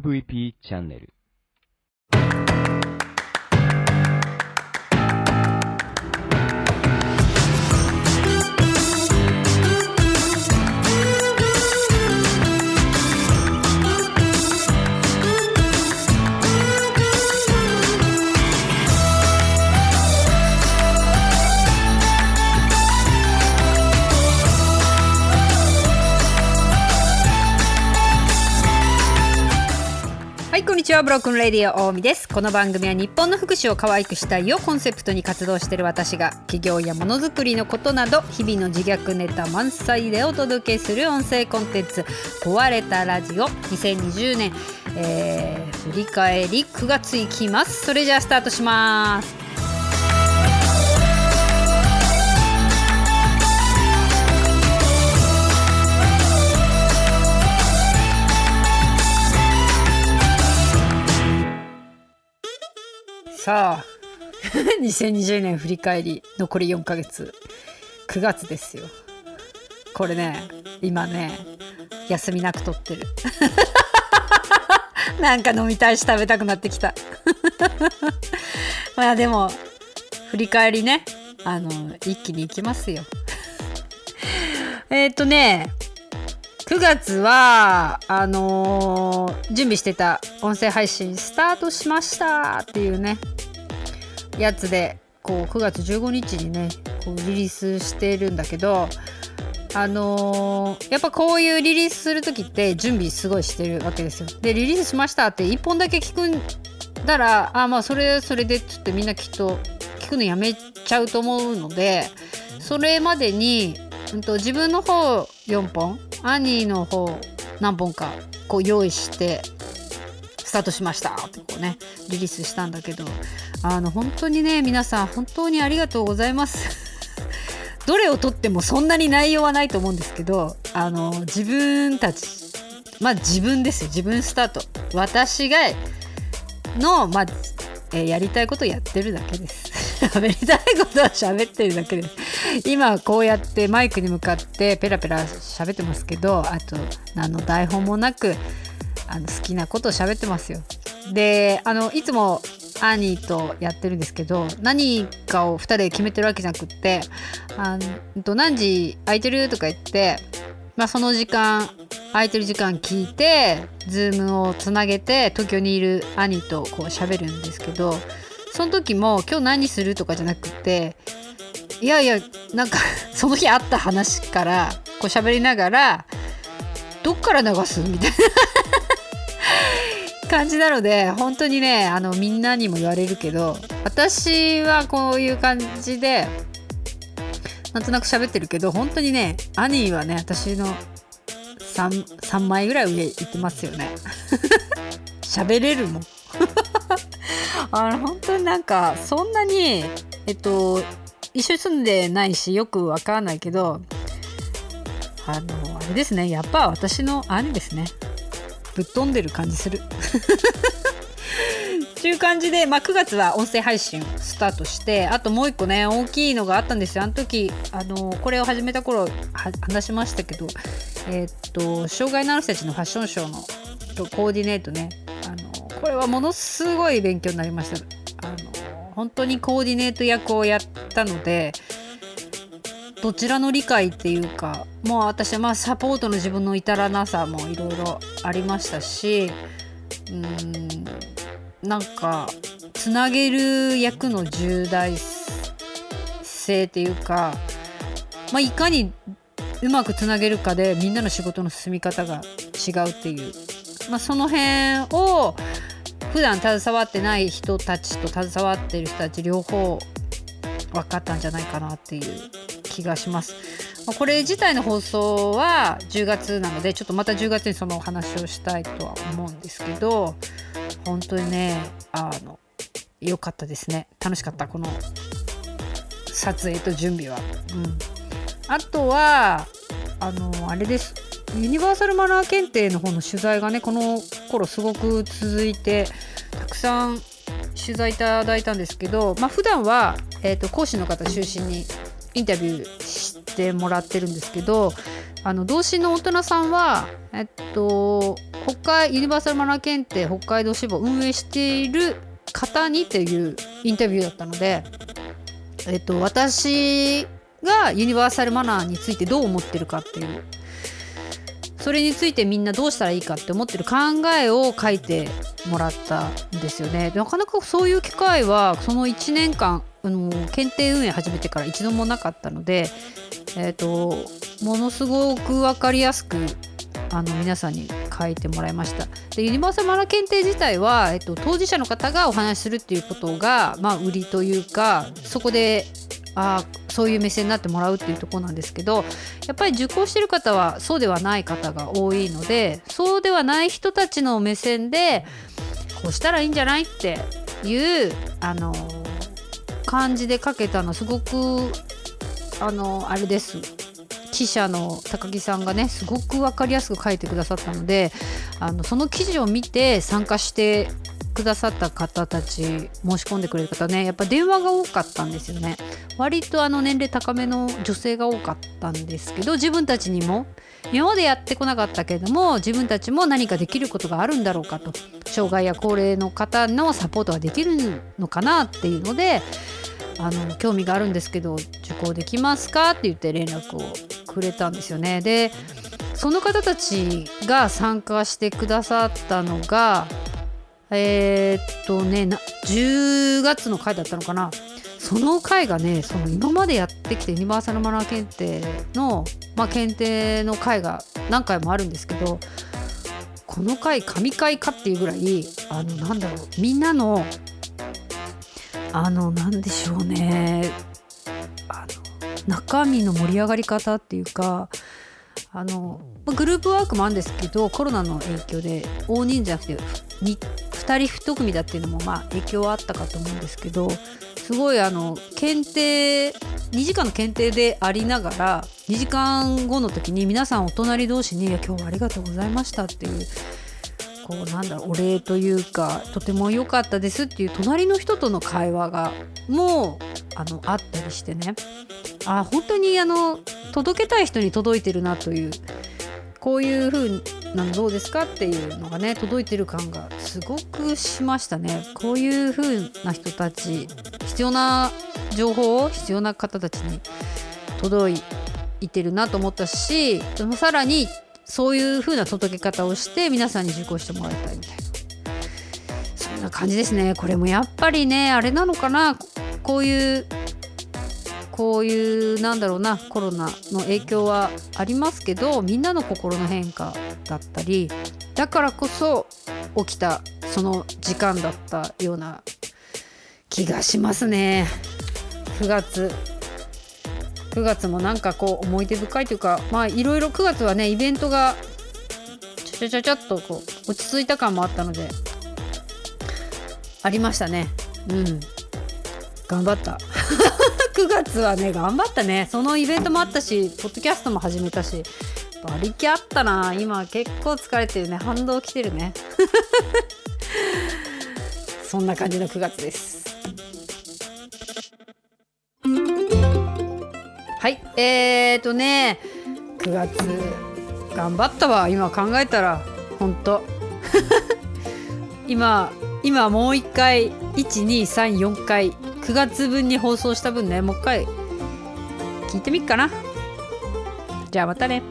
MVP チャンネル。いこんにちは。ブロックンレディオ大見ですこの番組は日本の福祉を可愛くしたいをコンセプトに活動している私が企業やものづくりのことなど日々の自虐ネタ満載でお届けする音声コンテンツ壊れたラジオ2020年、えー振り返り9月いきます。それじゃあスタートします。さあ。2020年振り返り残り4ヶ月。9月ですよ。これね今ね休みなく撮ってる。なんか飲みたいし食べたくなってきた。まあでも振り返りねあの一気にいきますよ。えっとね9月はあのー準備してた音声配信スタートしましたっていうね。やつでこう9月15日にねこうリリースしてるんだけどあのーやっぱこういうリリースする時って準備すごいしてるわけですよ。でリリースしましたって1本だけ聞くんだらあまあそれそれでちょっとみんなきっと聞くのやめちゃうと思うのでそれまでに、うん、と自分の方4本兄の方何本かこう用意してスタートしました。ってこうねリリースしたんだけど。あの本当にね皆さん本当にありがとうございます。どれをとってもそんなに内容はないと思うんですけどあの自分たちまあ自分ですよ。自分スタート。私がの、まあえーやりたいことやってるだけです。喋りたいことは喋ってるだけです。今こうやってマイクに向かってペラペラ喋ってますけどあと何の台本もなくあの好きなことを喋ってますよ。であのいつも兄とやってるんですけど何かを2人で決めてるわけじゃなくってあの何時空いてるとか言って、まあ、その時間空いてる時間聞いてズームをつなげて東京にいる兄とこう喋るんですけどその時も今日何するとかじゃなくていやいやなんか その日あった話からこう喋りながらどっから流す？みたいな。感じなので本当にねあのみんなにも言われるけど私はこういう感じでなんとなく喋ってるけど本当にね兄はね私の 3, 3枚ぐらい上行ってますよね。喋れるもん。あの本当になんかそんなにえっと一緒に住んでないしよくわからないけどあのあれですねやっぱ私の兄ですね。ぶっ飛んでる感じする。っていう感じで、まあ、9月は音声配信スタートしてあともう一個ね大きいのがあったんですよ。あの時あのこれを始めた頃話しましたけどえーっと障害のある人たちのファッションショーのとコーディネートね。あのこれはものすごい勉強になりました。あの本当にコーディネート役をやったのでどちらの理解っていうかもう私はまあサポートの自分の至らなさもいろいろありましたしうーんなんかつなげる役の重大性っていうか、まあ、いかにうまくつなげるかでみんなの仕事の進み方が違うっていう、まあ、その辺を普段携わってない人たちと携わってる人たち両方分かったんじゃないかなっていう気がします。まこれ自体の放送は10月なのでちょっとまた10月にそのお話をしたいとは思うんですけど本当にねあの良かったですね楽しかったこの撮影と準備は。うん、あとはあのあれですユニバーサルマナー検定の方の取材がねこの頃すごく続いてたくさん取材いただいたんですけど、まあ普段は、えー、と講師の方中心にインタビューしてもらってるんですけどあの同心の大人さんは、えっと、北海ユニバーサルマナー検定北海道支部を運営している方にっていうインタビューだったので、えっと、私がユニバーサルマナーについてどう思ってるかっていうそれについてみんなどうしたらいいかって思ってる考えを書いてもらったんですよね。なかなかそういう機会はその1年間あの検定運営始めてから一度もなかったので、えーと、ものすごく分かりやすくあの皆さんに書いてもらいました。でユニバーサルマナ検定自体は、えっと、当事者の方がお話しするっていうことが、まあ、売りというかそこであそういう目線になってもらうっていうとこなんですけどやっぱり受講してる方はそうではない方が多いのでそうではない人たちの目線でこうしたらいいんじゃないっていうあの感じで書けたのすごくあのあれです。記者の高木さんがねすごく分かりやすく書いてくださったのであのその記事を見て参加してくださった方たち申し込んでくれる方ねやっぱ電話が多かったんですよね。割とあの年齢高めの女性が多かったんですけど自分たちにも今までやってこなかったけれども自分たちも何かできることがあるんだろうかと障害や高齢の方のサポートができるのかなっていうのであの興味があるんですけど受講できますかって言って連絡をくれたんですよね。でその方たちが参加してくださったのがえー、っとね10月の回だったのかな。その回がねその今までやってきてユニバーサルマナー検定の、まあ、検定の回が何回もあるんですけどこの回神回かっていうぐらいあのなんだろうみんなのあのなんでしょうね。あの中身の盛り上がり方っていうかあのグループワークもあるんですけどコロナの影響で大人数じゃなくて2人1組だっていうのもまあ影響はあったかと思うんですけどすごいあの検定2時間の検定でありながら2時間後の時に皆さんお隣同士に「いや今日はありがとうございました」っていうこうなんだろうお礼というかとても良かったですっていう隣の人との会話がもうあのあったりしてね。あ本当にあの届けたい人に届いてるなというこういう風なのどうですかっていうのがね届いてる感がすごくしましたね。こういう風な人たち必要な情報を必要な方たちに届いてるなと思ったしさらにそういう風な届け方をして皆さんに受講してもらいたいみたいな。そんな感じですね。これもやっぱりねあれなのかな？こういうこういうなんだろうなコロナの影響はありますけどみんなの心の変化だったりだからこそ起きたその時間だったような気がしますね。9月9月もなんかこう思い出深いというかまあいろいろ9月はねイベントがちゃちゃちゃちゃっとこう落ち着いた感もあったのでありましたね。うん。頑張った。9月はね頑張ったね。そのイベントもあったしポッドキャストも始めたし馬力あったな。今結構疲れてるね。反動きてるね。そんな感じの9月です。はい。えーとね9月頑張ったわ。今考えたらほんと。今今もう一回1234回9月分に放送した分ね。もう一回聞いてみっかな。じゃあまたね。